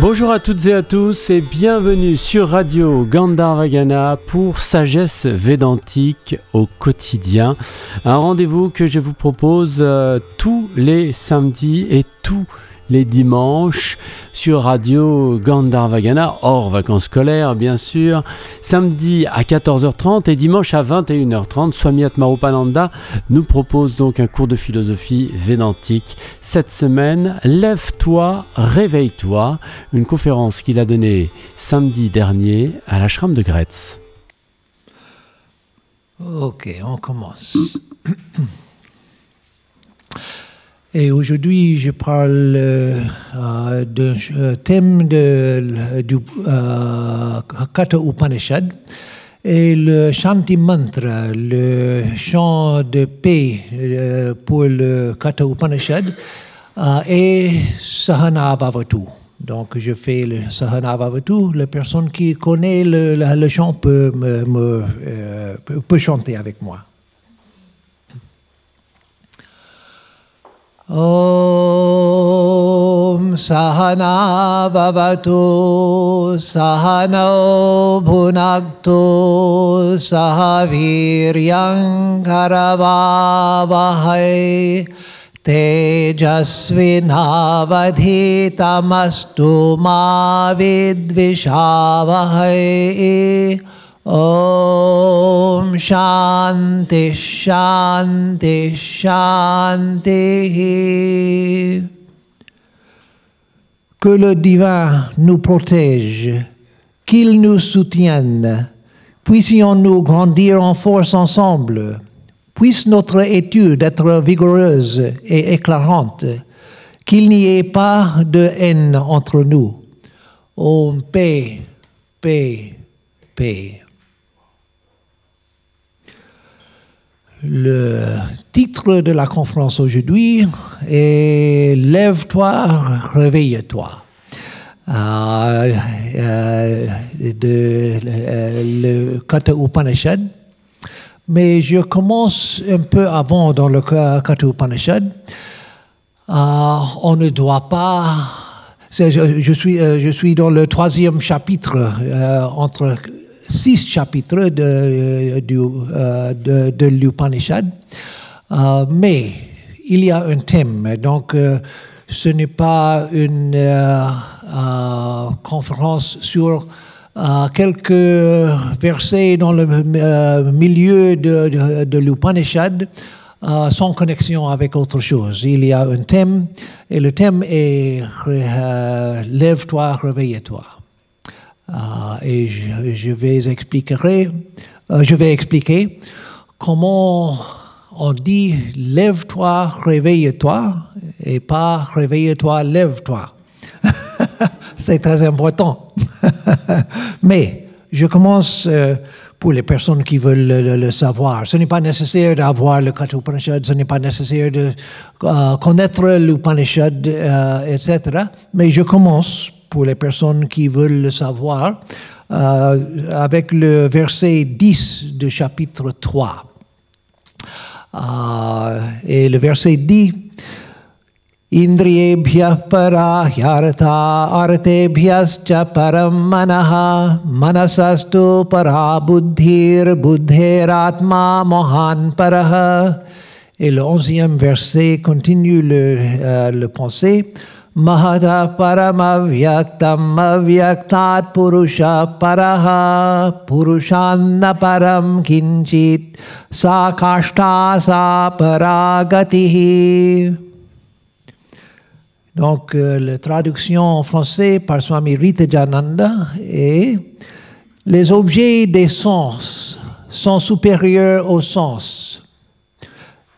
Bonjour à toutes et à tous et bienvenue sur Radio Gandharvagana pour Sagesse Védantique au quotidien. Un rendez-vous que je vous propose euh, tous les samedis et tous les dimanches sur Radio Gandharvagana, hors vacances scolaires bien sûr, samedi à 14h30 et dimanche à 21h30. Swami Atmarupananda nous propose donc un cours de philosophie védantique. Cette semaine, Lève-toi, réveille-toi, une conférence qu'il a donnée samedi dernier à l'ashram de Gretz. Ok, on commence. Et aujourd'hui, je parle euh, d'un euh, thème du euh, Katha Upanishad et le Shanti Mantra, le chant de paix euh, pour le Katha Upanishad euh, et Sahana Vavatu. Donc, je fais le Sahana Vavatu. La personne qui connaît le, chant euh, peut- peut chanter avec moi. ॐ सहना भवतु सहनौ भुनक्तु सह वीर्यङ्करवावहै तेजस्विनावधीतमस्तु मा विद्विषावहै ॐ शान्ति शान्ति शान्तिः Que le divin nous protège, qu'il nous soutienne, puissions-nous grandir en force ensemble, puisse notre étude être vigoureuse et éclairante, qu'il n'y ait pas de haine entre nous. Om paix, paix, paix. Le titre de la conférence aujourd'hui est Lève-toi, réveille-toi. Euh, euh, de euh, le Katha Upanishad. Mais je commence un peu avant dans le Katha Upanishad. Euh, on ne doit pas. Je, suis, je suis dans le troisième chapitre, entre six chapitres de, euh, euh, de, l'Upanishad. Euh, mais il y a un thème, donc ce n'est pas une conférence sur quelques versets dans le milieu de, l'Upanishad sans connexion avec autre chose. Il y a un thème et le thème est Lève-toi, réveille-toi. Euh, et je, vais expliquer, euh, je vais expliquer comment on dit lève-toi, réveille-toi et pas réveille-toi, lève-toi. C'est très important. Mais je commence euh, pour les personnes qui veulent le, savoir. Ce n'est pas nécessaire d'avoir le Katha Upanishad, ce n'est pas nécessaire de connaître l'Upanishad, euh, etc. Mais je commence pour les personnes qui veulent le savoir euh, avec le verset 10 du chapitre 3. Euh, et le verset dit इन्द्रियेभ्यः परा ह्यर्था अर्थेभ्यश्च परं मनः मनसस्तु परा बुद्धिर्बुद्धेरात्मा महान् परः Et le onzième verset continue le, euh, le pensée. Mahata paramavyaktam avyaktat purusha paraha purushanna param kinchit sa kashta sa paragatihi. Donc, euh, la traduction en français par Swami Ritajananda est Les objets des sens sont supérieurs aux sens.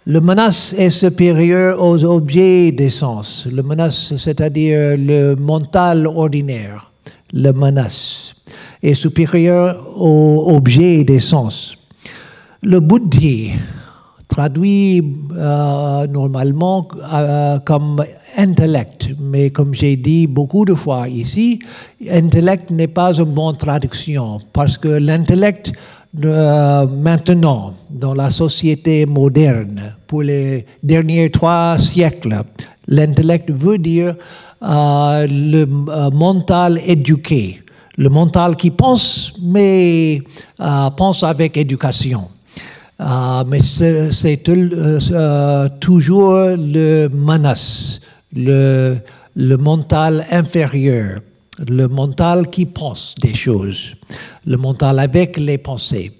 Le menace est supérieur aux objets des sens. Le menace, c'est-à-dire le mental ordinaire. Le menace est supérieur aux objets des sens. Le buddhi, traduit euh, normalement euh, comme intellect, mais comme j'ai dit beaucoup de fois ici, intellect n'est pas une bonne traduction parce que l'intellect euh, maintenant, dans la société moderne, pour les derniers trois siècles, l'intellect veut dire le mental éduqué, le mental qui pense, mais pense avec éducation. mais c'est toujours le manas, le mental inférieur, le mental qui pense des choses, le mental avec les pensées.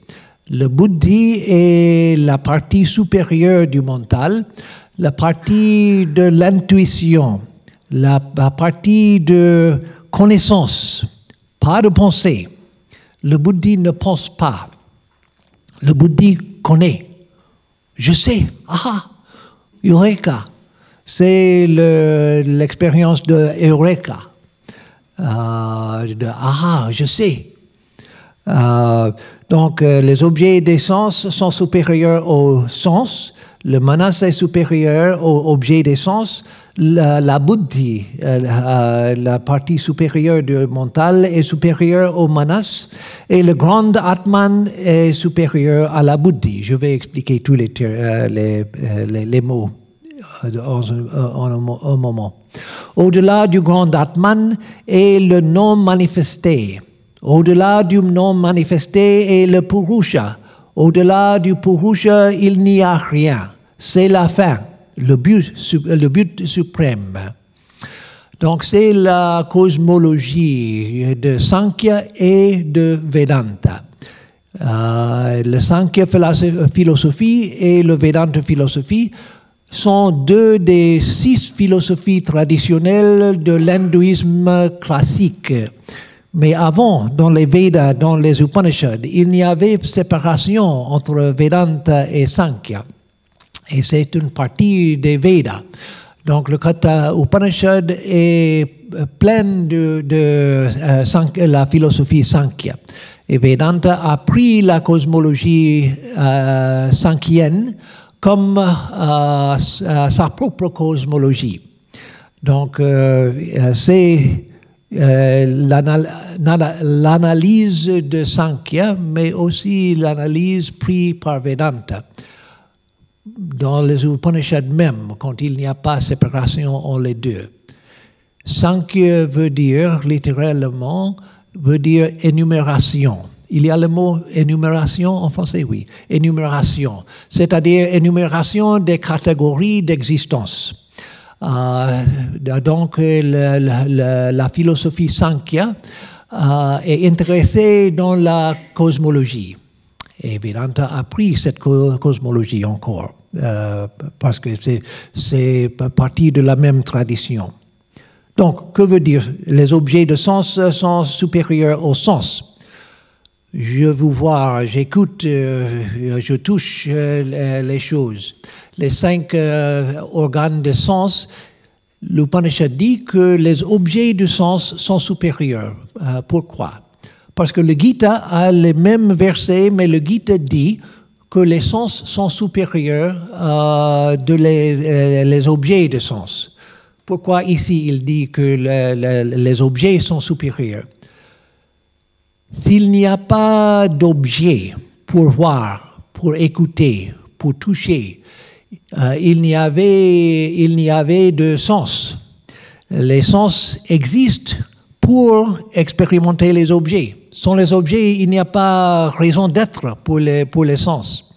Le buddhi est la partie supérieure du mental, la partie de l'intuition, la, partie de connaissance, pas de pensée. Le buddhi ne pense pas. Le buddhi connaît. Je sais. Ah, Eureka. C'est l'expérience de Eureka. Euh, de Ah, je sais. Euh, donc, euh, les objets des sens sont supérieurs au sens. Le manas est supérieur aux objets des sens. La, buddhi, la, partie supérieure du mental, est supérieure au manas. Et le grand atman est supérieur à la buddhi. Je vais expliquer tous les, les, les mots en, un, moment. Au-delà du grand Atman est le non manifesté. Au-delà du non manifesté est le Purusha. Au-delà du Purusha, il n'y a rien. C'est la fin, le but, le but suprême. Donc c'est la cosmologie de Sankhya et de Vedanta. Euh, le Sankhya philosophie et le Vedanta philosophie sont deux des six philosophies traditionnelles de l'hindouisme classique. Mais avant, dans les Vedas, dans les Upanishads, il n'y avait séparation entre Vedanta et Sankhya. Et c'est une partie des Vedas. Donc le Katha Upanishad est plein de, euh, la philosophie Sankhya. Et Vedanta a pris la cosmologie euh, sankhienne comme euh, sa propre cosmologie. Donc, euh, c'est euh, l'analyse de Sankhya, mais aussi l'analyse prise par Vedanta. Dans les Upanishads même, quand il n'y a pas séparation entre les deux. Sankhya veut dire, littéralement, veut dire énumération. Il y a le mot énumération en français, oui. Énumération, c'est-à-dire énumération des catégories d'existence. Euh, donc, la, philosophie Sankhya euh, est intéressée dans la cosmologie. Et Vedanta a pris cette cosmologie encore, euh, parce que c'est partie de la même tradition. Donc, que veut dire? Les objets de sens sont supérieurs au sens je vous vois, j'écoute, euh, je touche euh, les choses. Les cinq euh, organes de sens, l'Upanishad dit que les objets de sens sont supérieurs. pourquoi? Parce que le Gita a les mêmes versets, mais le Gita dit que les sens sont supérieurs de les, objets de sens. Pourquoi ici il dit que les objets sont supérieurs? S'il n'y a pas d'objet pour voir, pour écouter, pour toucher, euh, il n'y avait, il n'y avait de sens. Les sens existent pour expérimenter les objets. Sans les objets, il n'y a pas raison d'être pour les, pour les sens.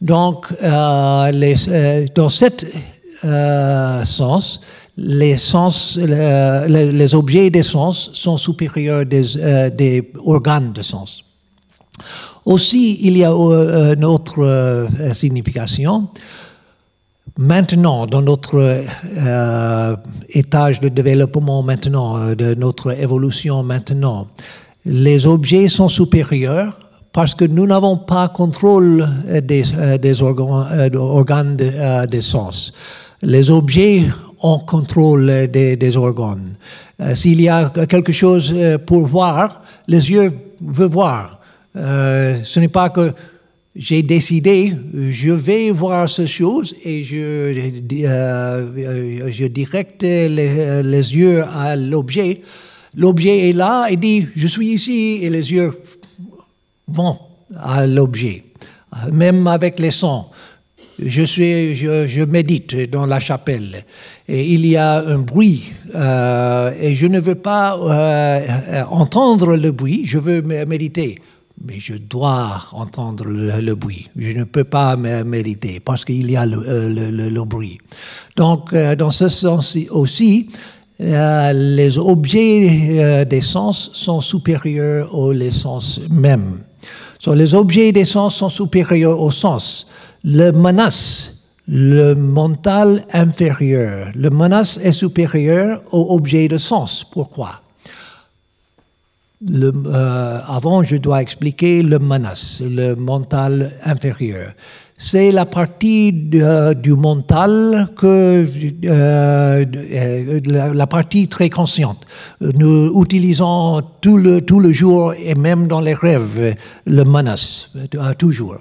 Donc, euh, euh, dans cet sens, les, sens, les, objets des sens sont supérieurs des, euh, des, organes de sens. Aussi, il y a euh, une autre euh, signification. Maintenant, dans notre étage de développement maintenant, de notre évolution maintenant, les objets sont supérieurs parce que nous n'avons pas contrôle des, des organes, organes de, de sens. Les objets on contrôle des, organes. Euh, s'il y a quelque chose euh, pour voir, les yeux veulent voir. Euh, ce n'est pas que j'ai décidé, je vais voir ces choses et je, je directe les, les yeux à l'objet. L'objet est là et dit, je suis ici et les yeux vont à l'objet. Même avec les sons je, suis, je, médite dans la chapelle et il y a un bruit euh, et je ne veux pas euh, entendre le bruit, je veux méditer. Mais je dois entendre le, bruit. Je ne peux pas méditer parce qu'il y a le, le, bruit. Donc, dans ce sens aussi, les objets des sens sont supérieurs aux sens mêmes. les objets des sens sont supérieurs au sens le menace le mental inférieur. Le menace est supérieur au objet de sens. Pourquoi? Euh, Avant, je dois expliquer le menace, le mental inférieur. C'est la partie du mental que euh, la, partie très consciente. Nous utilisons tout le, tout le jour et même dans les rêves le euh, toujours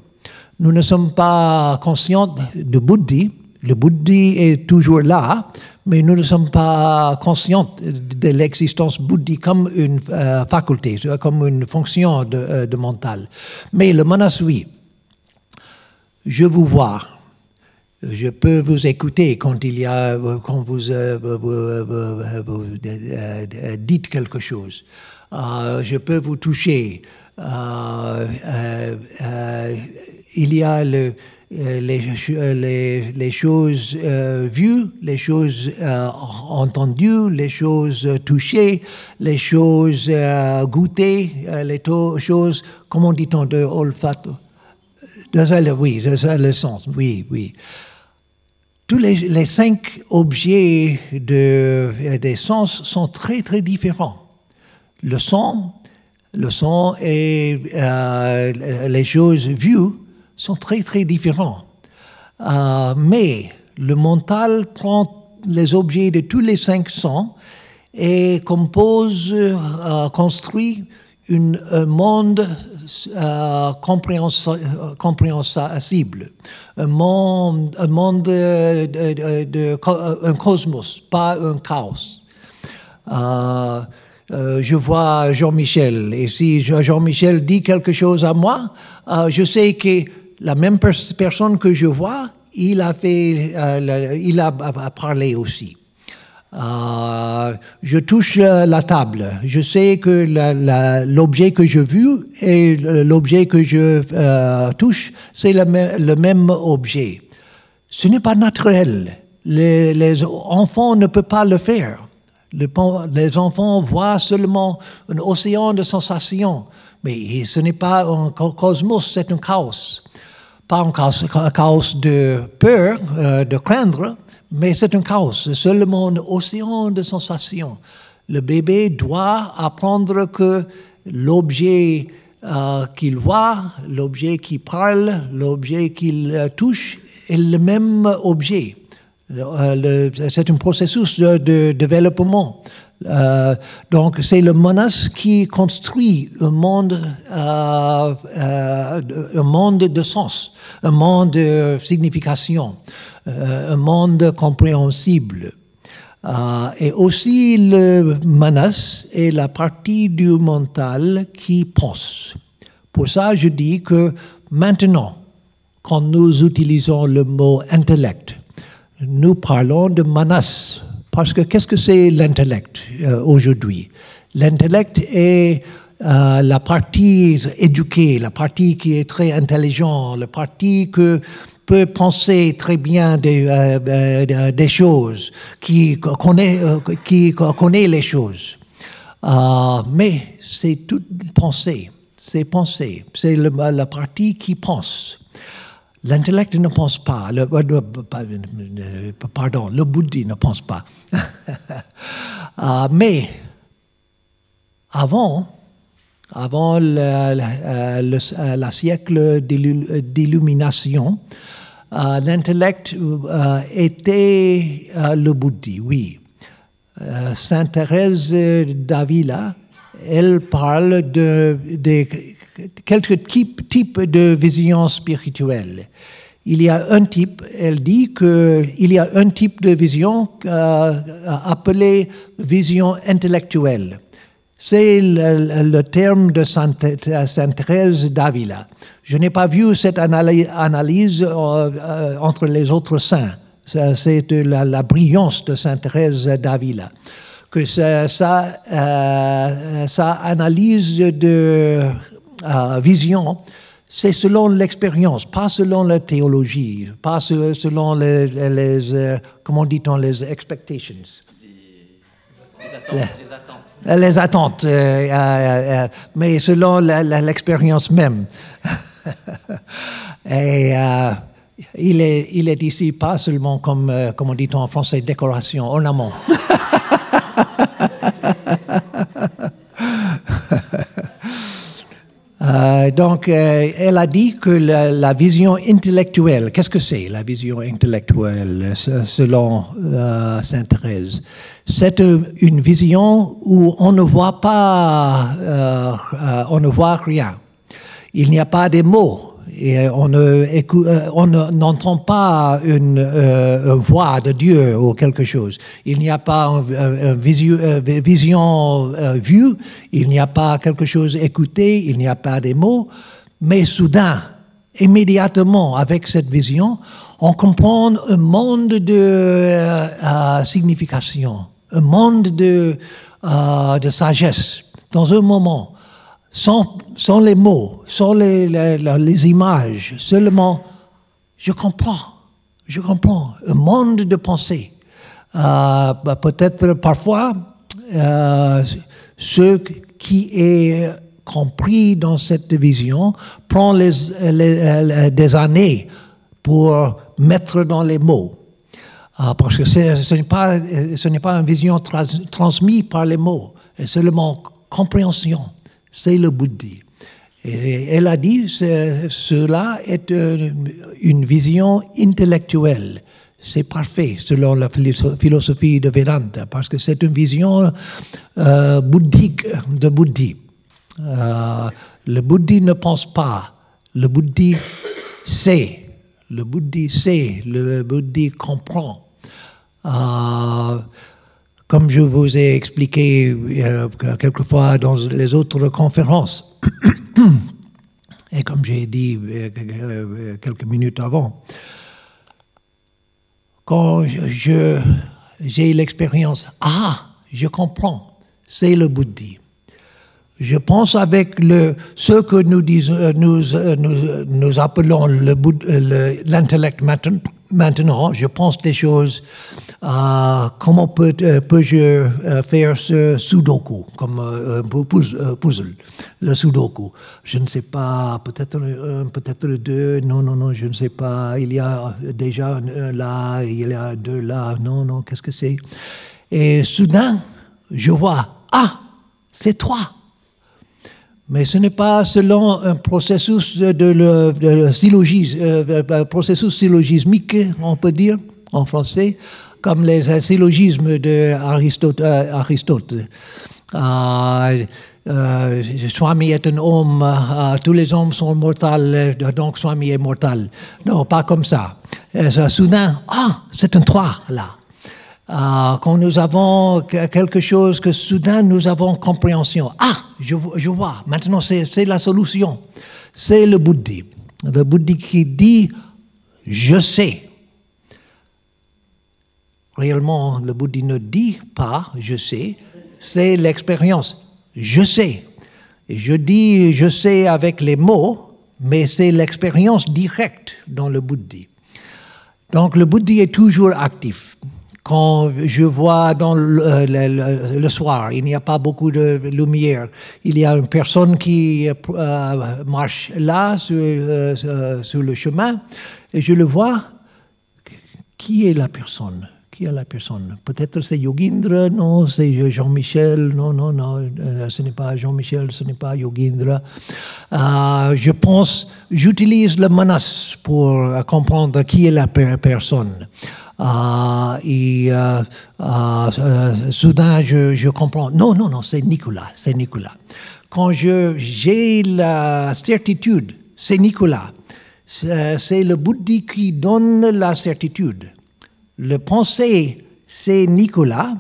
nous ne sommes pas conscients de Bouddhi. Le Bouddhi est toujours là, mais nous ne sommes pas conscients de l'existence Bouddhi comme une euh, faculté, comme une fonction de, euh, mental. Mais le manas, oui. Je vous vois. Je peux vous écouter quand il y a, quand vous, euh, vous, dites quelque chose. je peux vous toucher. Euh, euh, euh, il y a le, les, les, les, choses vues, les choses entendues, les choses touchées, les choses goûtées, les choses, comment dit-on, de olfato? Oui, c'est le sens, oui, oui. Tous les, les cinq objets de, des sens sont très, très différents. Le son, le son et euh, les choses vues sont très très différents. Euh, mais le mental prend les objets de tous les cinq sens et compose, euh, construit une, un monde compréhensible, un monde, un cosmos, pas un chaos. Euh, je vois Jean-Michel. Et si Jean-Michel dit quelque chose à moi, euh, je sais que la même personne que je vois, il a, euh, parlé aussi. je touche la table. Je sais que l'objet que je vu et l'objet que je touche, c'est le, même objet. Ce n'est pas naturel. Les enfants ne peuvent pas le faire les enfants voient seulement un océan de sensations, mais ce n'est pas un cosmos, c'est un chaos. Pas un chaos, de peur, euh, de craindre, mais c'est un chaos, seulement un océan de sensations. Le bébé doit apprendre que l'objet euh, qu'il voit, l'objet qu'il parle, l'objet qu'il euh, touche est le même objet. Euh, c'est un processus de, développement. Euh, donc c'est le menace qui construit un monde, euh, un monde de sens, un monde de signification, un monde compréhensible. et aussi le menace est la partie du mental qui pense. Pour ça, je dis que maintenant, quand nous utilisons le mot intellect, nous parlons de manas. Parce que qu'est-ce que c'est l'intellect euh, aujourd'hui? L'intellect est euh, la partie éduquée, la partie qui est très intelligente, la partie qui peut penser très bien des, euh, choses, qui connaît, qui connaît les choses. mais c'est toute pensée, c'est penser, c'est la partie qui pense. L'intellect ne pense pas, le, pardon, le bouddhi ne pense pas. Ah, mais avant, avant le, siècle d'illumination, euh, l'intellect euh, était euh, le bouddhi, oui. Sainte Thérèse d'Avila, elle parle de, quelques types, de vision spirituelle. Il y a un type, elle dit qu'il y a un type de vision euh, appelée vision intellectuelle. c'est le, terme de Sainte Thérèse d'Avila. Je n'ai pas vu cette analyse euh, euh, entre les autres saints. C'est la, brillance de Sainte Thérèse d'Avila. Que ça, ça, euh, analyse de vision, c'est selon l'expérience, pas selon la théologie, pas selon les, les comment dit-on, les expectations. Les attentes les attentes, euh, euh, euh, mais selon l'expérience même. Et il, est, il est ici pas seulement comme, comme on dit en français, décoration, ornement. Euh, donc, euh, elle a dit que la, vision intellectuelle, qu'est-ce que c'est la vision intellectuelle selon euh, Sainte Thérèse? C'est une vision où on ne voit pas, on ne voit rien. Il n'y a pas de mots et on euh, n'entend pas une, euh, voix de Dieu ou quelque chose. Il n'y a pas une, vision vue, il n'y a pas quelque chose écouté, il n'y a pas des mots, mais soudain, immédiatement avec cette vision, on comprend un monde de euh, signification, un monde de, de sagesse. Dans un moment sans, les mots, sans les, images, seulement je comprends, je comprends un monde de pensée. Euh, bah, peut-être parfois, euh, ce qui est compris dans cette vision prend des années pour mettre dans les mots. Euh, parce que ce n'est pas, pas une vision transmise par les mots, c'est seulement compréhension c'est le bouddhi. Elle a dit cela est une vision intellectuelle. C'est parfait selon la philosophie de Vedanta parce que c'est une vision euh, bouddhique de bouddhi. Euh, le bouddhi ne pense pas, le bouddhi sait, le bouddhi sait, le bouddhi comprend. Euh, comme je vous ai expliqué euh, quelquefois dans les autres conférences, et comme j'ai dit euh, euh, quelques minutes avant, quand j'ai l'expérience, ah, je comprends, c'est le bouddhi. Je pense avec le, ce que nous, disons, nous, nous, nous appelons l'intellect maintenant, je pense des choses euh, comment euh, peux-je euh, faire ce sudoku, comme un puzzle, le sudoku Je ne sais pas, peut-être un, peut-être deux, non, non, non, je ne sais pas. Il y a déjà un là, il y a deux là, non, non, qu'est-ce que c'est? Et soudain, je vois, ah, c'est toi. Mais ce n'est pas selon un processus de, syllogisme, processus syllogismique, on peut dire en français comme les syllogismes d'Aristote. Euh, Aristote. Euh, euh, Swami est un homme, euh, tous les hommes sont mortels, donc Swami est mortel. Non, pas comme ça. soudain, ah, c'est un trois là. Quand nous avons quelque chose que soudain nous avons compréhension. Ah, je, je vois, maintenant c'est la solution. C'est le bouddhi. Le bouddhi qui dit, je sais réellement, le bouddhi ne dit pas je sais, c'est l'expérience. Je sais. Je dis je sais avec les mots, mais c'est l'expérience directe dans le bouddhi. Donc le bouddhi est toujours actif. Quand je vois dans le, soir, il n'y a pas beaucoup de lumière, il y a une personne qui euh, marche là sur, euh, sur le chemin, et je le vois. Qui est la personne? Qui est la personne? Peut-être c'est Yogindra, non, c'est Jean-Michel, non, non, non, euh, ce n'est pas Jean-Michel, ce n'est pas Yogindra. Euh, je pense, j'utilise le manas pour comprendre qui est la personne. Euh, et soudain, je, comprends, non, non, non, c'est Nicolas, c'est Nicolas. Quand j'ai la certitude, c'est Nicolas. C'est le bouddhi qui donne la certitude. Le pensée, c'est Nicolas,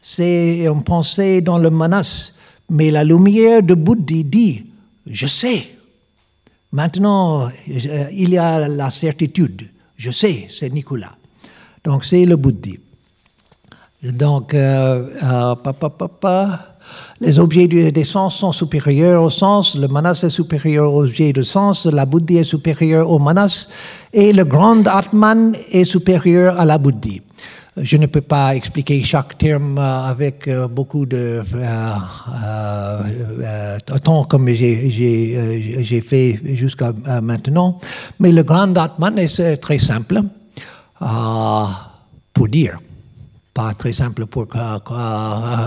c'est une pensée dans le manas, Mais la lumière de Bouddhi dit, je sais. Maintenant, il y a la certitude. Je sais, c'est Nicolas. Donc c'est le Bouddhi. Donc, euh, euh, les objets des sens sont supérieurs au sens, le manas est supérieur aux objets de sens, la Bouddhi est supérieure au manas, et le grand Atman est supérieur à la Bouddhi. Je ne peux pas expliquer chaque terme euh, avec beaucoup de temps comme j'ai fait jusqu'à maintenant, mais le grand Atman est très simple pour dire pas très simple pour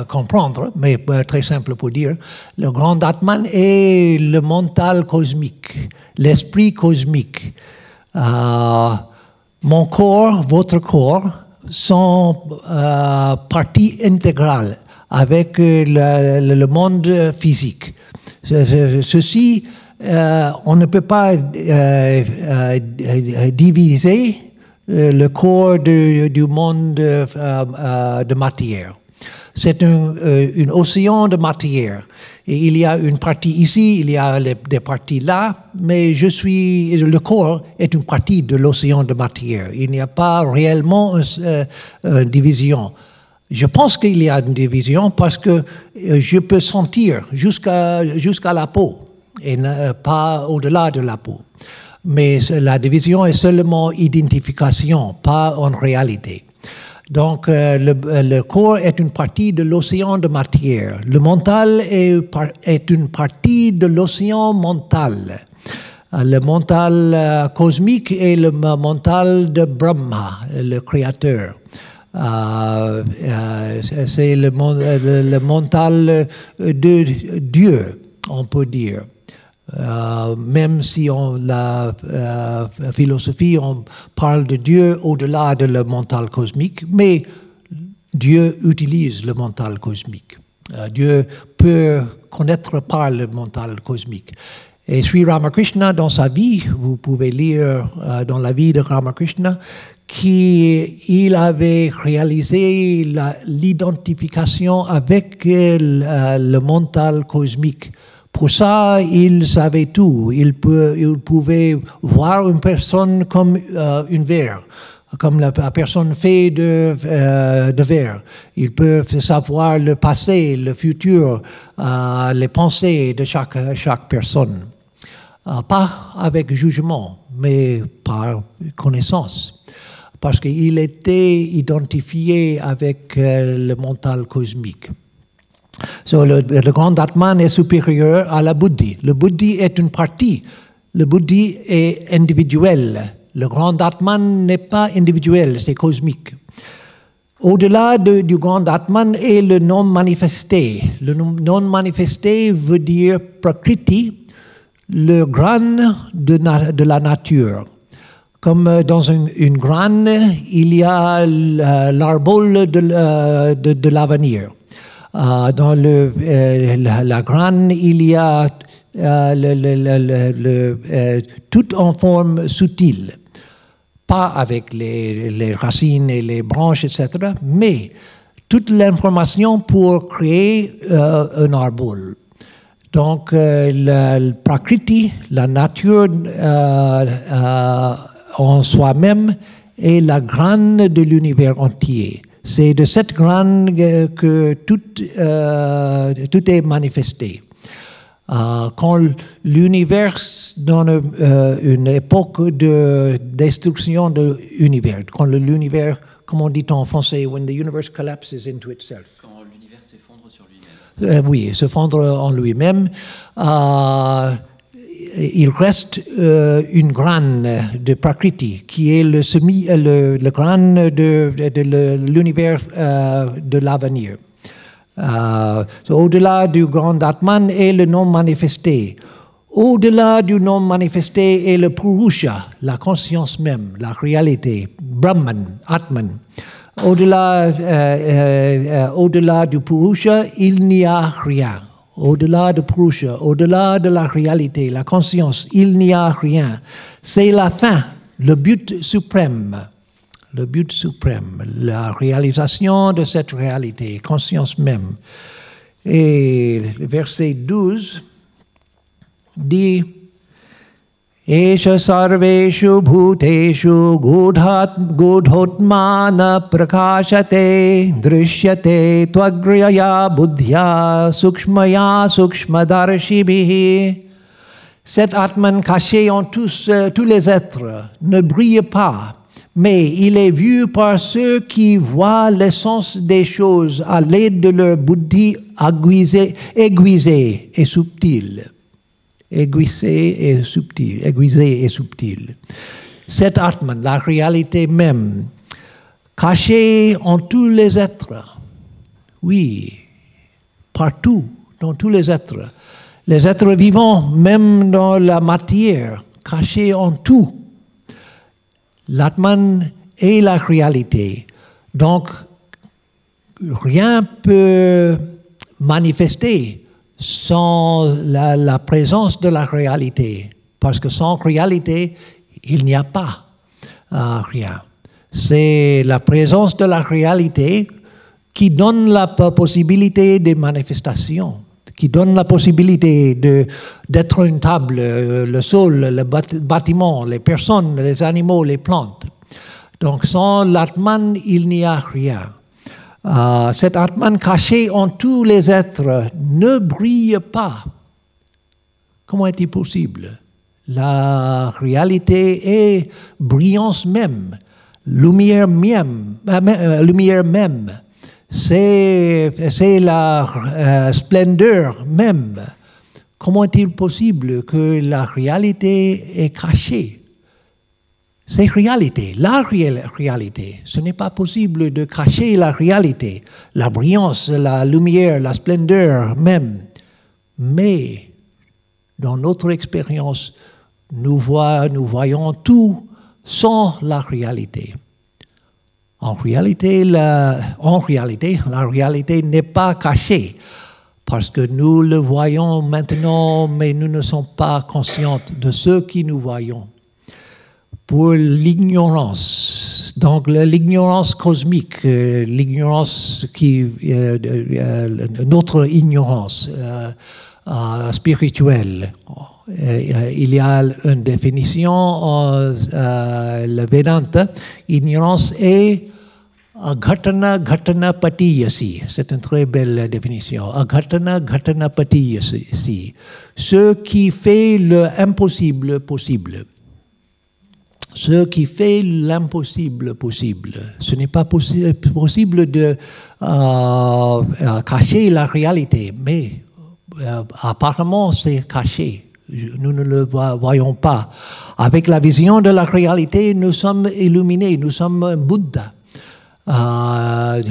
comprendre, mais euh, très simple pour dire, le grand Atman est le mental cosmique, l'esprit cosmique. Euh, mon corps, votre corps, sont euh, partie intégrale avec le, monde physique. Ceci, on ne peut pas diviser euh, le corps du monde euh, euh, de matière. C'est un, océan de matière. Il y a une partie ici, il y a des parties là, mais je suis, le corps est une partie de l'océan de matière. Il n'y a pas réellement une, division. Je pense qu'il y a une division parce que je peux sentir jusqu'à jusqu'à la peau et pas au-delà de la peau mais la division est seulement identification, pas en réalité. Donc, euh, le, corps est une partie de l'océan de matière. Le mental est, une partie de l'océan mental. Euh, le mental euh, cosmique est le mental de Brahma, le créateur. c'est le, mental de Dieu, on peut dire. Euh, même si on, la euh, philosophie, on parle de Dieu au-delà de le mental cosmique, mais Dieu utilise le mental cosmique. Euh, Dieu peut connaître par le mental cosmique. Et Sri Ramakrishna, dans sa vie, vous pouvez lire dans la vie de Ramakrishna, qu'il avait réalisé l'identification avec le mental cosmique pour ça, il savait tout. Il, pouvait voir une personne comme euh, une verre, comme la, personne fait de, euh, de verre. Il peut savoir le passé, le futur, euh, les pensées de chaque, personne. pas avec jugement, mais par connaissance. Parce qu'il était identifié avec le mental cosmique le, grand Atman est supérieur à la Bouddhi. Le Bouddhi est une partie. Le Bouddhi est individuel. Le grand Atman n'est pas individuel, c'est cosmique. Au-delà du grand Atman est le non manifesté. Le non manifesté veut dire Prakriti, le grain de, la nature. Comme euh, dans une, une graine, il y a l'arbre de, euh, de, de l'avenir. Euh, dans le, euh, la, graine, il y a euh, tout en forme subtile, pas avec les, racines et les branches, etc., mais toute l'information pour créer un arbre. Donc, la, prakriti, la nature en soi-même, est la graine de l'univers entier. C'est de cette graine que tout, euh, tout est manifesté. Euh, quand l'univers, dans euh, une époque de destruction de l'univers, quand l'univers, comme on dit en français, when the universe collapses into itself. Quand l'univers s'effondre sur lui-même. oui, s'effondre en lui-même il reste euh, une graine de Prakriti qui est le, semi, euh, le, grain de, l'univers euh, de l'avenir. Au-delà du grand Atman est le non manifesté. Au-delà du non manifesté est le Purusha, la conscience même, la réalité, Brahman, Atman. Au-delà au-delà du Purusha, il n'y a rien au-delà de Purusha, au-delà de la réalité, la conscience, il n'y a rien. C'est la fin, le but suprême. Le but suprême, la réalisation de cette réalité, conscience même. Et le verset 12 dit Sarveshu bhuteshu gudhat gudhotmana prakashate drishyate tvagraya buddhya sukshmaya sukshmadarshibhi Cet Atman caché en tous, euh, tous les êtres ne brille pas, mais il est vu par ceux qui voient l'essence des choses à l'aide de leur buddhi aiguisé, aiguisé et subtil. Aiguisé et subtil, aiguisé et subtil. Cet Atman, la réalité même, caché en tous les êtres, oui, partout, dans tous les êtres, les êtres vivants, même dans la matière, cachés en tout. L'Atman est la réalité. Donc, rien peut manifester sans la, présence de la réalité. Parce que sans réalité, il n'y a pas euh, rien. C'est la présence de la réalité qui donne la possibilité de manifestation qui donne la possibilité d'être une table, euh, le sol, le bâtiment, les personnes, les animaux, les plantes. Donc sans l'Atman, il n'y a rien. Euh, cet Atman caché en tous les êtres ne brille pas. Comment est-il possible? La réalité est brillance même, lumière même. Euh, lumière même c'est la euh, splendeur même. Comment est-il possible que la réalité est cachée? C'est réalité, la réalité. Ce n'est pas possible de cacher la réalité, la brillance, la lumière, la splendeur même. Mais dans notre expérience, nous, nous voyons tout sans la réalité. En réalité, la, en réalité, la réalité n'est pas cachée parce que nous le voyons maintenant, mais nous ne sommes pas conscients de ce que nous voyons. Pour l'ignorance, donc l'ignorance cosmique, euh, l'ignorance qui, euh, euh, notre ignorance spirituelle, il y a une définition, le Vedanta, ignorance est Aghatana Ghatana Patiyasi. C'est une très belle définition. Aghatana Ghatana Patiyasi. Ce qui fait l'impossible possible. Ce qui fait l'impossible possible. Ce n'est pas possible de euh, cacher la réalité, mais euh, apparemment c'est caché. Nous ne le voyons pas. Avec la vision de la réalité, nous sommes illuminés, nous sommes Bouddha. Euh,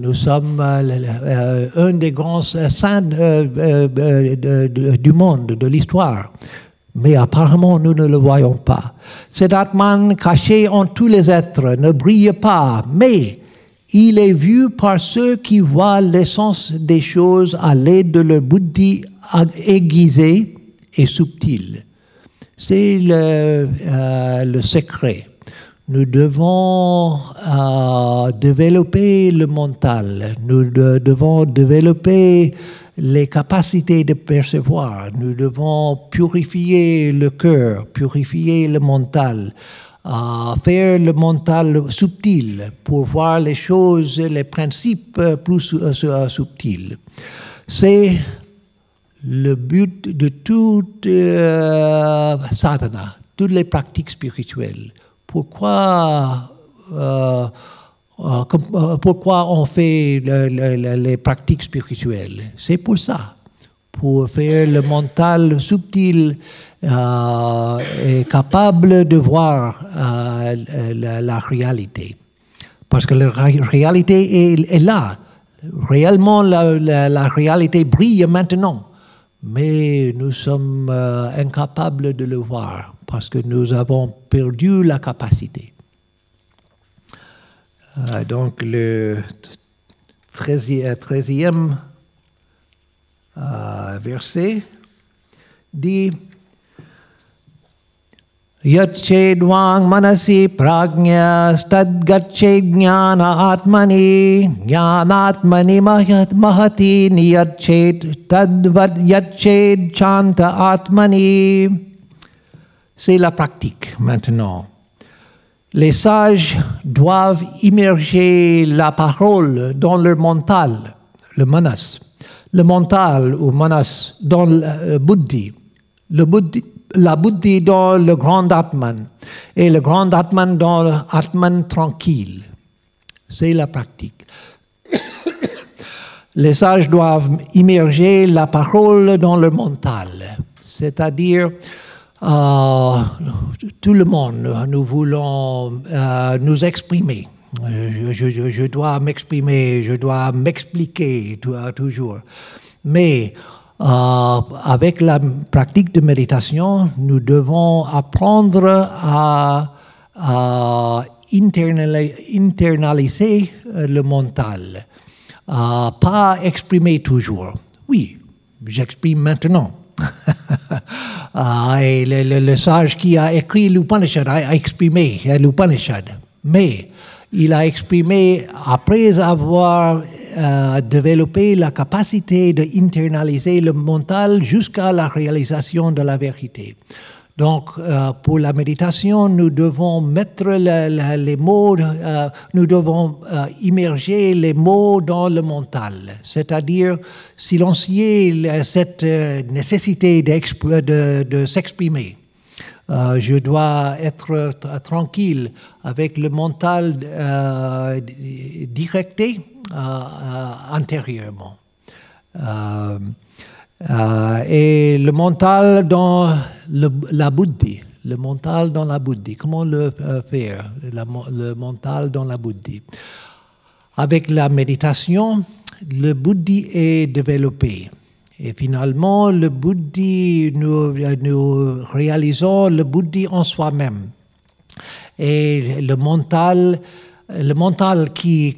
nous, sommes euh, un des grands saints du monde, de l'histoire. Mais apparemment, nous ne le voyons pas. Cet Atman caché en tous les êtres ne brille pas, mais il est vu par ceux qui voient l'essence des choses à l'aide de leur buddhi aiguisé et subtil. C'est le, euh, secret. Nous devons euh, développer le mental, nous devons développer les capacités de percevoir, nous devons purifier le cœur, purifier le mental, euh, faire le mental subtil pour voir les choses, les principes plus euh, subtils. C'est le but de toute sadhana, toutes les pratiques spirituelles pourquoi, euh, euh, euh, pourquoi on fait les pratiques spirituelles? C'est pour ça, pour faire le mental subtil et capable de voir la, réalité. Parce que la réalité est, là. Réellement, la, réalité brille maintenant. Mais nous sommes incapables de le voir parce que nous avons perdu la capacité. Euh, donc le 13e, 13e euh, verset dit Yachedwang manasi pragnya stadgache jnana atmani mahat mahati niyached tadvat yached chanta atmani. C'est la pratique maintenant. Les sages doivent immerger la parole dans leur mental, le manas. Le mental ou manas dans le buddhi. Le buddhi la buddhi dans le grand Atman et le grand Atman dans l'Atman tranquille. C'est la pratique. Les sages doivent immerger la parole dans le mental, c'est-à-dire euh, tout le monde, nous voulons euh, nous exprimer. Je, dois m'exprimer, je dois m'expliquer toujours. Mais euh, avec la pratique de méditation, nous devons apprendre à, internaliser euh, le mental, pas exprimer toujours. Oui, j'exprime maintenant. Ah, le, sage qui a écrit l'Upanishad a exprimé l'Upanishad. Mais il a exprimé, après avoir euh, développé la capacité d'internaliser le mental jusqu'à la réalisation de la vérité. Donc, euh, pour la méditation, nous devons mettre les mots, euh, nous devons immerger les mots dans le mental, c'est-à-dire silencier cette nécessité de s'exprimer. Euh, je dois être tranquille avec le mental euh, directé euh, intérieurement. Et le mental dans la bouddhi, le mental dans la bouddhi, comment le faire, le mental dans la bouddhi. Avec la méditation, le bouddhi est développé. Et finalement, le bouddhi, nous, nous réalisons le bouddhi en soi-même. Et le mental, le mental qui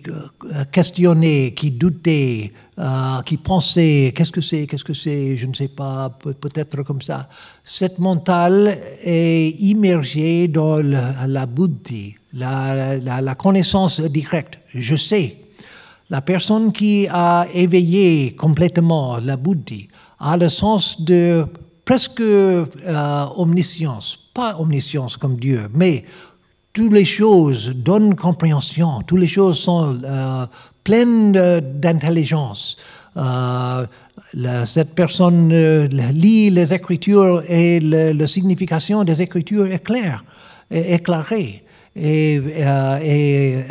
questionnait, qui doutait, euh, qui pensait, qu'est-ce que c'est, qu'est-ce que c'est, je ne sais pas, peut-être comme ça. Cette mental est immergé dans la bouddhi, la, connaissance directe. Je sais, la personne qui a éveillé complètement la bouddhi a le sens de presque euh, omniscience, pas omniscience comme Dieu, mais toutes les choses donnent compréhension, toutes les choses sont euh, pleines d'intelligence. Euh, cette personne lit les Écritures et la signification des Écritures est claire, est éclairée et, euh, et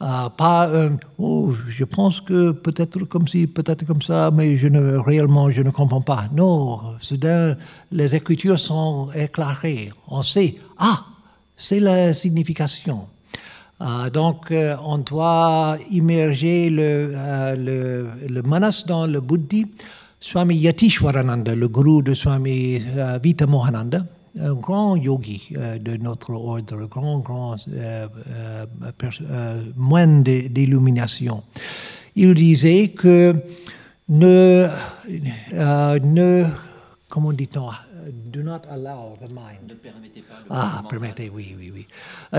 euh, euh, pas oh, je pense que peut-être comme si, peut-être comme ça, mais je ne, réellement je ne comprends pas. Non, soudain les écritures sont éclairées. On sait, ah, c'est la signification. donc, on doit immerger le, le, le manas dans le bouddhi Swami Yatishwarananda, le gourou de Swami euh, Vita Mohananda, un grand yogi euh, de notre ordre, grand, grand euh, moine d'illumination. Il disait que ne, ne comment dit-on, do not allow the mind. Ne permettez pas le ah, permettez, oui, oui, oui.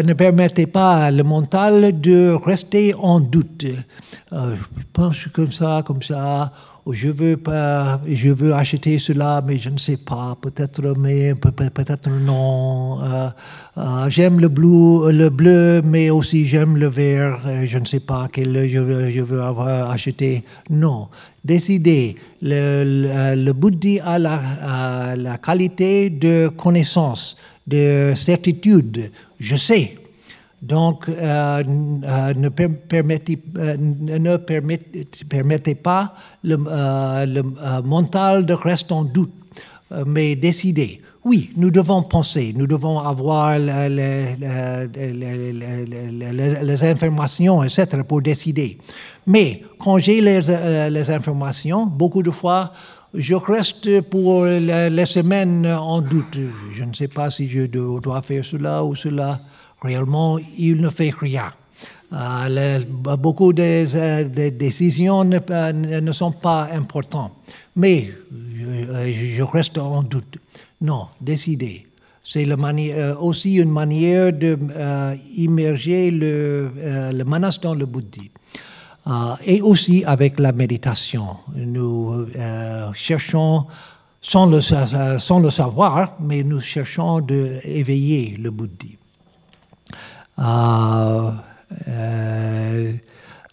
ne permettez pas le mental de rester en doute. je pense comme ça, comme ça je veux pas, je veux acheter cela, mais je ne sais pas, peut-être, mais peut-être non. Euh, euh, j'aime le bleu, le bleu, mais aussi j'aime le vert. Euh, je ne sais pas quel je veux, je veux avoir acheté. Non, décider. Le, le, bouddhi a la qualité de connaissance, de certitude. Je sais. Donc, euh, euh, ne, permettez, euh, permettez, pas le, mental de rester en doute, mais décider. Oui, nous devons penser, nous devons avoir les, les, informations, etc., pour décider. Mais quand j'ai les, informations, beaucoup de fois, je reste pour les, semaines en doute. Je ne sais pas si je dois faire cela ou cela réellement, il ne fait rien. Euh, beaucoup de, décisions ne, sont pas importantes. Mais je, reste en doute. Non, décider. C'est aussi une manière d'immerger le, le manas dans le bouddhisme. et aussi avec la méditation. Nous cherchons sans le, sans le savoir, mais nous cherchons d'éveiller le bouddhisme. Euh, euh,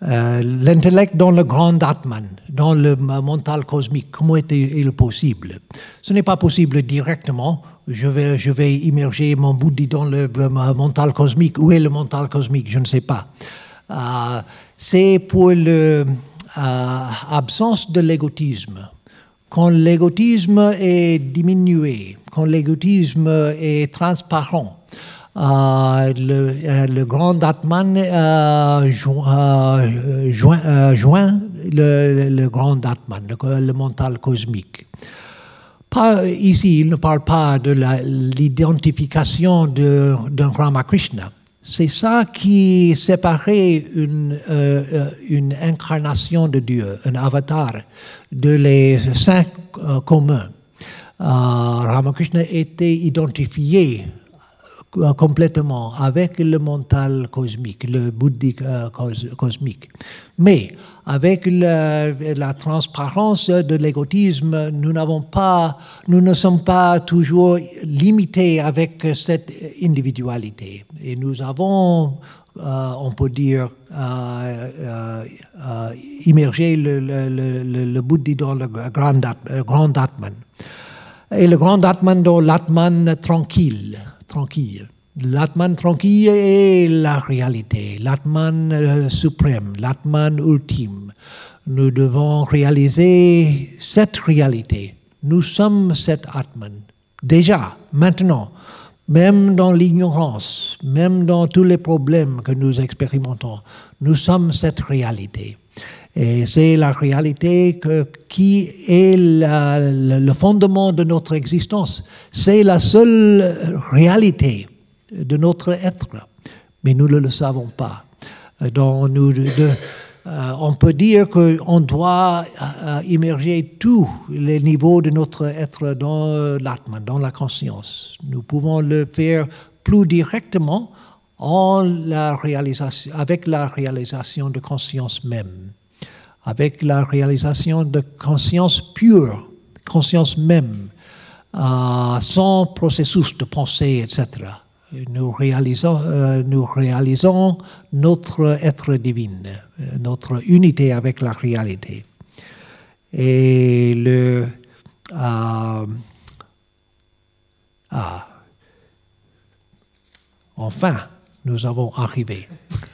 euh, l'intellect dans le grand Atman, dans le mental cosmique, comment est-il possible? Ce n'est pas possible directement. Je vais, je vais immerger mon bouddhi dans le mental cosmique. Où est le mental cosmique? Je ne sais pas. C'est pour l'absence de l'égotisme quand l'égotisme est diminué, quand l'égotisme est transparent, euh, euh, le, grand Atman euh, joint, le, grand Atman, le, mental cosmique. Ici, il ne parle pas de l'identification d'un Ramakrishna, c'est ça qui séparait une, incarnation de Dieu, un avatar, de les euh, communs. Ramakrishna était identifié complètement avec le mental cosmique, le bouddhique cosmique. Mais avec la, transparence de l'égotisme, nous n'avons pas, nous ne sommes pas toujours limités avec cette individualité. Et nous avons, euh, on peut dire, euh, euh, immergé le, le, bouddhisme dans le grand Atman. Et le grand Atman dans l'Atman tranquille, tranquille. L'Atman tranquille est la réalité, l'Atman euh, suprême, l'Atman ultime. Nous devons réaliser cette réalité. Nous sommes cet Atman. Déjà, maintenant, même dans l'ignorance, même dans tous les problèmes que nous expérimentons, nous sommes cette réalité. Et c'est la réalité qui est le fondement de notre existence. C'est la seule réalité de notre être, mais nous ne le savons pas. Donc, euh, on peut dire qu'on doit euh, immerger tous les niveaux de notre être dans l'atman, dans la conscience. Nous pouvons le faire plus directement avec la réalisation de conscience même, avec la réalisation de conscience pure, conscience même, euh, sans processus de pensée, etc nous réalisons, euh, nous réalisons notre être divin, euh, notre unité avec la réalité. Et le. Ah, enfin, nous avons arrivé.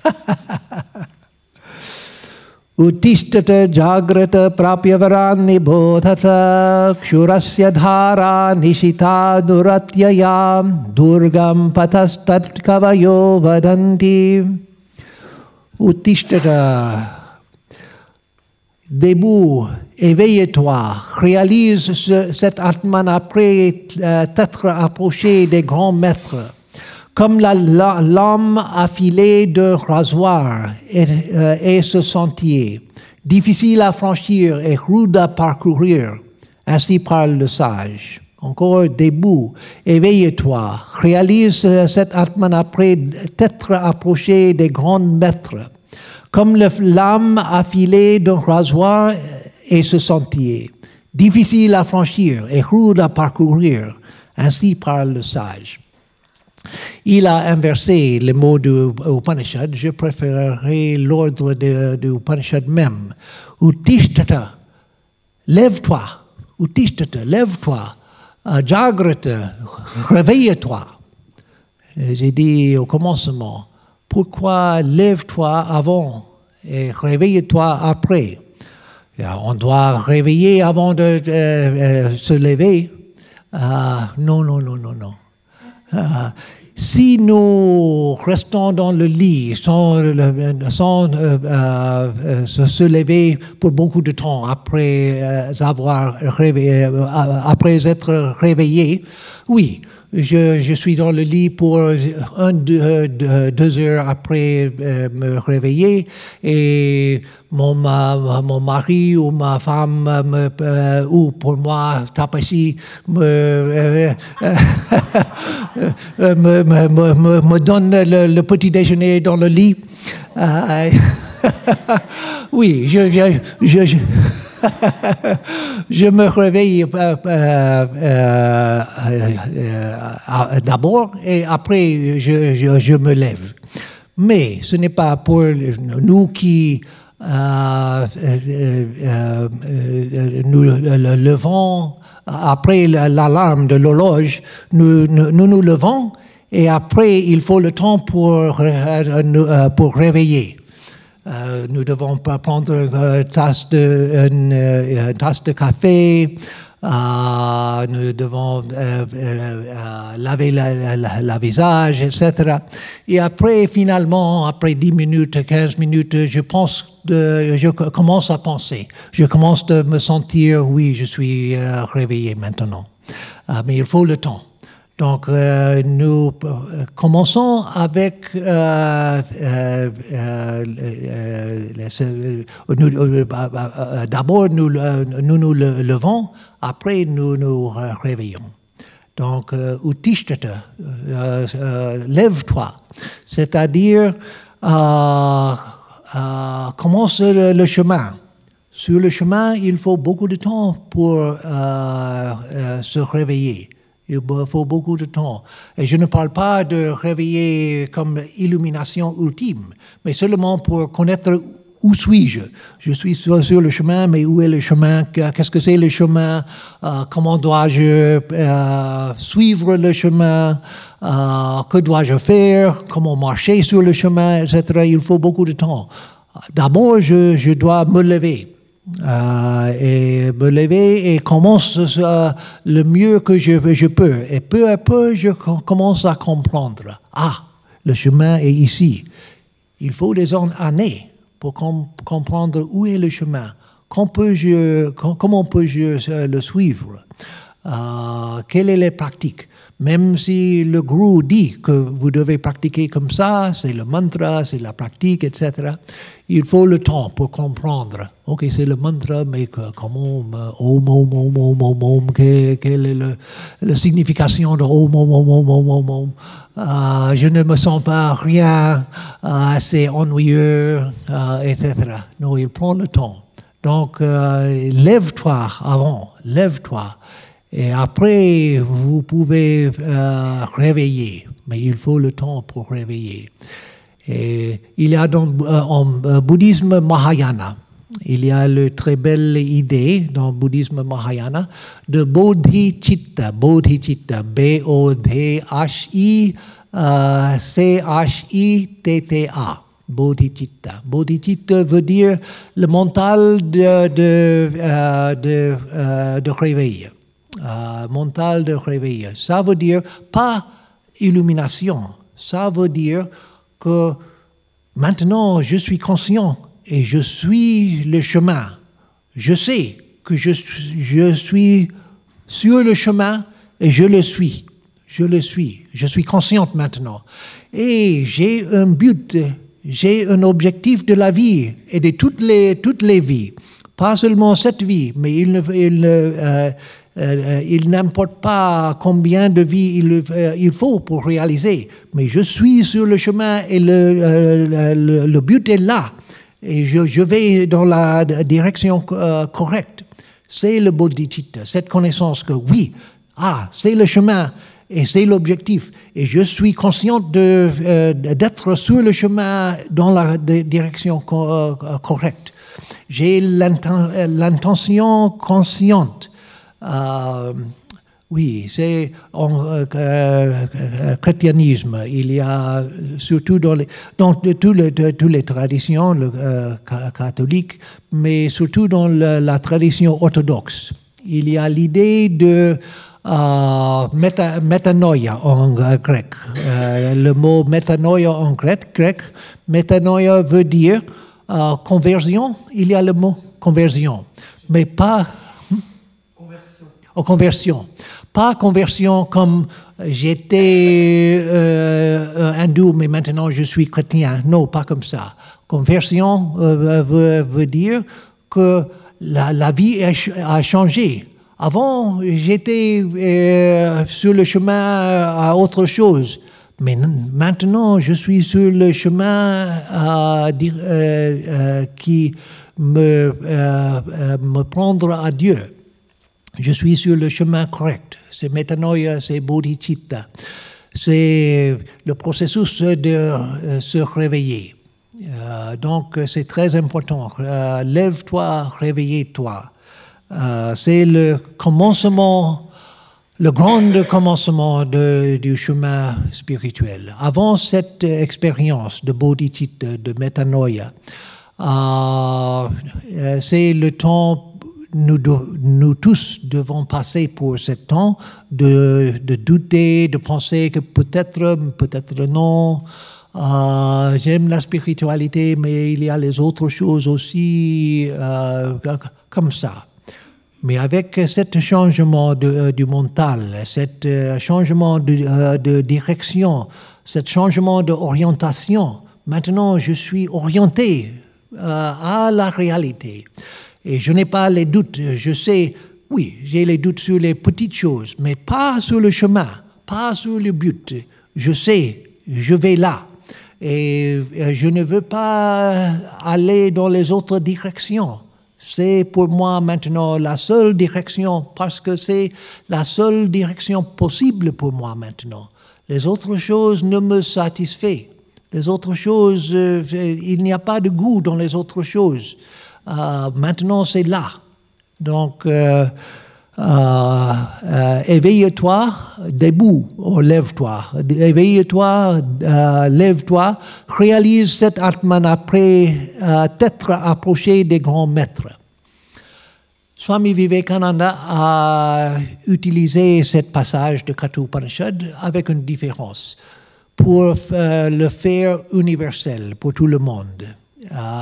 उत्तिष्ठत जाग्रत प्राप्यवरान्निबोधत क्षुरस्य धारा निशिता दुरत्ययां दुर्गं पथस्तत्कवयो वदन्ति उत्तिष्ठत Debout, éveille-toi, réalise cet Atman après t'être approché des grands maîtres comme la lame affilée de rasoir et, euh, ce sentier, difficile à franchir et rude à parcourir. Ainsi parle le sage. Encore debout, éveille-toi, réalise cet Atman après t'être approché des grands maîtres, comme la lame affilée d'un rasoir et ce sentier, difficile à franchir et rude à parcourir. Ainsi parle le sage. Il a inversé les mots du Upanishad. Je préférerais l'ordre du Upanishad même. Utishtata, lève-toi. Utishtata, lève-toi. Jagrata, réveille-toi. J'ai dit au commencement, pourquoi lève-toi avant et réveille-toi après? On doit réveiller avant de euh, euh, se lever. Ah, non, non, non, non, non. Si nous restons dans le lit sans, sans euh, euh, se lever pour beaucoup de temps après, euh, avoir après être réveillé, oui, je, je, suis dans le lit pour un, deux, deux heures après me réveiller et mon, mon mari ou ma femme me, ou pour moi, Tapasi, me, me, me, me, donne le, petit déjeuner dans le lit. oui, je, je, je, me réveille euh, euh, euh, d'abord et après je, je, me lève. Mais ce n'est pas pour nous qui nous levons après l'alarme de l'horloge, nous, nous, nous levons et après il faut le temps pour, pour réveiller. Euh, nous devons prendre une tasse de, une tasse de café. Euh, nous devons euh, euh laver la, visage, etc. Et après, finalement, après 10 minutes, 15 minutes, je pense, de, je commence à penser. Je commence à me sentir, oui, je suis euh, réveillé maintenant. mais il faut le temps. Donc, euh, nous euh, commençons avec. Euh, D'abord, nous nous levons, après, nous nous réveillons. Donc, lève-toi. C'est-à-dire, commence le, le, chemin. Sur le chemin, il faut beaucoup de temps pour se réveiller. Il faut beaucoup de temps. Et je ne parle pas de réveiller comme illumination ultime, mais seulement pour connaître où suis-je? Je suis sur, le chemin, mais où est le chemin? Qu'est-ce que c'est le chemin? Euh, Comment dois-je euh, suivre le chemin? Euh, Que dois-je faire? Comment marcher sur le chemin, etc. Il faut beaucoup de temps. D'abord, je, dois me lever. Et me lever et commence le mieux que je, peux. Et peu à peu, je commence à comprendre. Ah, le chemin est ici. Il faut des années pour comprendre où est le chemin. Comment peux-je euh, le suivre euh, Quelles sont les pratiques même si le gourou dit que vous devez pratiquer comme ça, c'est le mantra, c'est la pratique, etc., il faut le temps pour comprendre. Ok, c'est le mantra, mais comment, om, om, om, om, om, om, quelle est la signification de om, om, om, om, om, om, om. Euh, je ne me sens pas rien, euh, ennuyeux, euh, etc. Non, il prend le temps. Donc, euh, lève-toi avant, lève-toi. Et après, vous pouvez euh, réveiller, mais il faut le temps pour réveiller. Et il y a dans euh, en euh, bouddhisme Mahayana, il y a une très belle idée dans le bouddhisme Mahayana de Bodhicitta, Bodhicitta, B-O-D-H-I-C-H-I-T-T-A. Bodhicitta. Bodhicitta veut dire le mental de, de, euh, de, euh, réveil euh, mental de réveil. Ça veut dire pas illumination. Ça veut dire que maintenant je suis conscient et je suis le chemin. Je sais que je, suis sur le chemin et je le suis. Je le suis. Je suis consciente maintenant. Et j'ai un but, j'ai un objectif de la vie et de toutes les, toutes les vies. Pas seulement cette vie, mais il il, euh, euh, il n'importe pas combien de vies il, euh, il, faut pour réaliser, mais je suis sur le chemin et le, euh, but est là. Et je, vais dans la direction correcte. C'est le bodhicitta, cette connaissance que oui, ah, c'est le chemin et c'est l'objectif. Et je suis consciente d'être sur le chemin dans la direction correcte. J'ai l'intention consciente euh, oui, c'est en euh, euh, christianisme. Il y a surtout dans, toutes les, traditions catholiques, mais surtout dans la, tradition orthodoxe. Il y a l'idée de euh, métanoïa en grec. le mot métanoïa en grec, grec métanoïa veut dire conversion. Il y a le mot conversion, mais pas en conversion. Pas conversion comme j'étais euh, hindou, mais maintenant je suis chrétien. Non, pas comme ça. Conversion euh, veut, dire que la, vie a, changé. Avant, j'étais euh, sur le chemin à autre chose. Mais maintenant, je suis sur le chemin euh, euh, qui me, me prendre à Dieu. Je suis sur le chemin correct. C'est métanoïa, c'est bodhicitta. C'est le processus de se réveiller. donc, c'est très important. Lève-toi, réveille-toi. c'est le commencement le grand commencement du chemin spirituel. Avant cette expérience de bodhicitta, de métanoïa, euh, c'est le temps, nous, tous devons passer pour ce temps de, douter, de penser que peut-être, peut-être non. Euh, j'aime la spiritualité, mais il y a les autres choses aussi, euh, comme ça. Mais avec ce changement euh, du mental, ce changement de, direction, ce changement d'orientation, maintenant je suis orienté à la réalité. Et je n'ai pas les doutes. Je sais, oui, j'ai les doutes sur les petites choses, mais pas sur le chemin, pas sur le but. Je sais, je vais là. Et je ne veux pas aller dans les autres directions. C'est pour moi maintenant la seule direction parce que c'est la seule direction possible pour moi maintenant. Les autres choses ne me satisfont. Les autres choses, euh, il n'y a pas de goût dans les autres choses. Euh, maintenant, c'est là. Donc, euh, euh, éveille-toi, debout, oh, lève-toi, éveille-toi, lève-toi, réalise cet Atman après t'être approché des grands maîtres. Swami Vivekananda a utilisé ce passage de Kathopanishad avec une différence pour le faire universel pour tout le monde.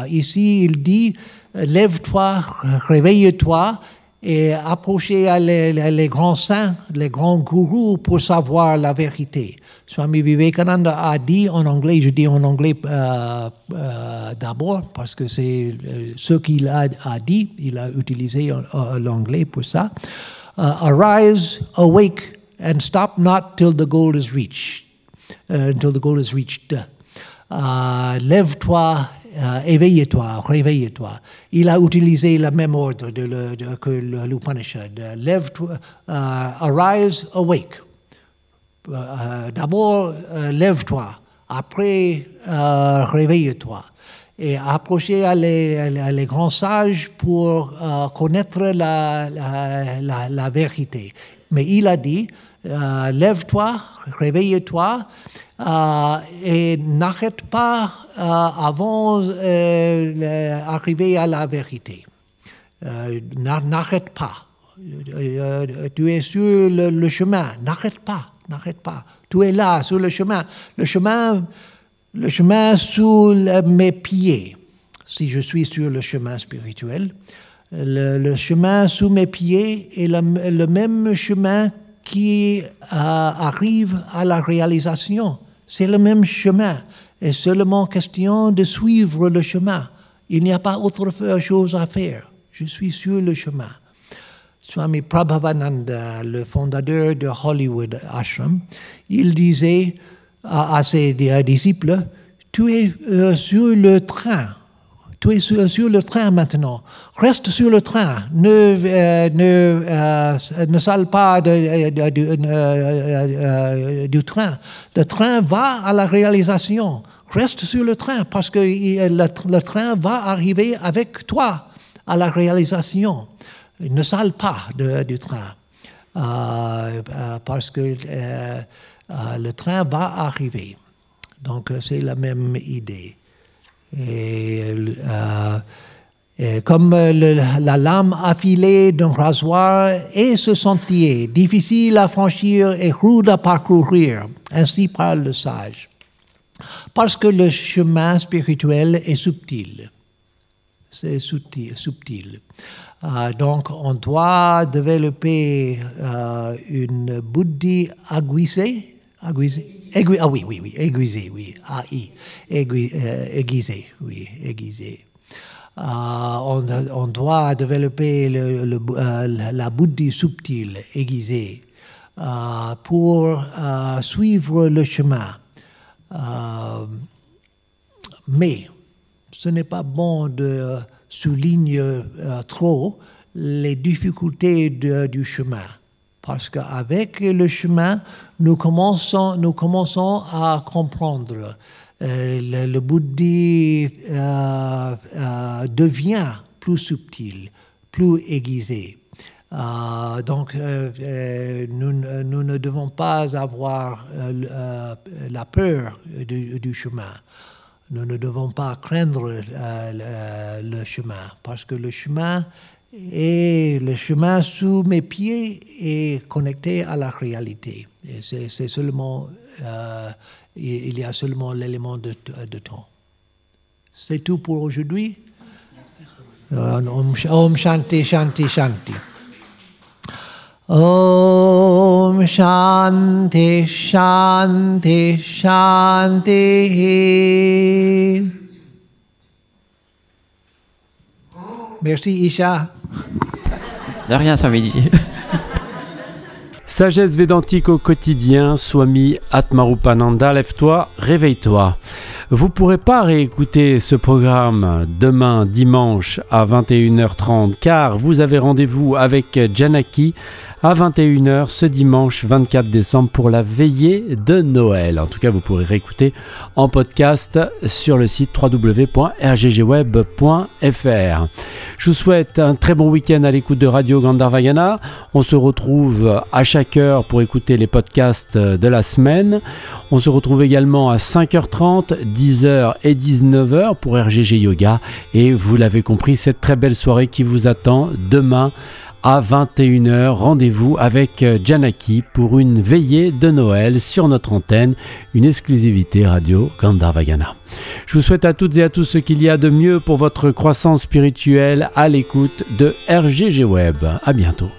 ici, il dit, lève-toi, réveille-toi et approcher les, grands saints, les grands gourous pour savoir la vérité. Swami Vivekananda a dit en anglais, je dis en anglais euh, euh, d'abord parce que c'est euh, ce qu'il a, a, dit, il a utilisé l'anglais pour ça. Arise, awake, and stop not till the goal is reached. until the goal is reached. Lève-toi euh, éveille-toi, réveille-toi. Il a utilisé le même ordre de le, de, que l'Upanishad. Lève-toi, uh, arise, awake. Uh, D'abord, lève-toi. Après, réveille-toi. Et approcher les, grands sages pour connaître la, vérité. Mais il a dit, lève-toi, réveille-toi euh, et n'arrête pas euh, avant d'arriver euh, à la vérité. n'arrête pas. tu es sur le, chemin, n'arrête pas, n'arrête pas. Tu es là, sur le chemin. Le chemin, le chemin sous mes pieds, si je suis sur le chemin spirituel. Le, chemin sous mes pieds est le, même chemin qui arrive à la réalisation. C'est le même chemin. Et seulement question de suivre le chemin. Il n'y a pas autre chose à faire. Je suis sur le chemin. Swami Prabhavananda, le fondateur de Hollywood Ashram, il disait à, ses disciples, tu es euh, sur le train tu es sur, le train maintenant. Reste sur le train. Ne, euh, ne, euh, ne sale pas euh, du train. Le train va à la réalisation. Reste sur le train parce que le, train va arriver avec toi à la réalisation. Ne sale pas du train. parce que le train va arriver. Donc c'est la même idée. Euh, et, comme la lame affilée d'un rasoir est ce sentier, difficile à franchir et rude à parcourir, ainsi parle le sage. Parce que le chemin spirituel est subtil. c'est subtil. subtil. donc, on doit développer une buddhi aiguisée. aiguisée ah oui, oui, oui, aiguisée, oui, AI, aiguisée, oui, aiguisée. on, on, doit développer le, la buddhi subtile, aiguisée, pour suivre le chemin. mais ce n'est pas bon de souligner euh, trop les difficultés du chemin. Parce qu'avec le chemin, nous commençons, à comprendre. Euh, le, le euh, devient plus subtil, plus aiguisé. donc, nous, ne devons pas avoir la peur du chemin nous ne devons pas craindre euh, le, chemin, parce que le chemin est le chemin sous mes pieds est connecté à la réalité. C'est seulement, euh, il y a seulement l'élément de, temps. C'est tout pour aujourd'hui. Om Shanti Shanti Shanti. Om Shanti Shanti Shanti. Merci Isha. De rien, Swamiji. Sagesse védantique au quotidien, Swami Atmarupananda, lève-toi, réveille-toi. Vous pourrez pas réécouter ce programme demain dimanche à 21h30 car vous avez rendez-vous avec Janaki à 21h ce dimanche 24 décembre pour la veillée de Noël. En tout cas, vous pourrez réécouter en podcast sur le site www.rggweb.fr. Je vous souhaite un très bon week-end à l'écoute de Radio Gandharvagana. On se retrouve à chaque heure pour écouter les podcasts de la semaine. On se retrouve également à 5h30, 10h et 19h pour RGG Yoga. Et vous l'avez compris, cette très belle soirée qui vous attend demain à 21h. Rendez-vous avec euh, Janaki pour une veillée de Noël sur notre antenne, une exclusivité radio Gandharvagana. Je vous souhaite à toutes et à tous ce qu'il y a de mieux pour votre croissance spirituelle à l'écoute de RGG Web. À bientôt.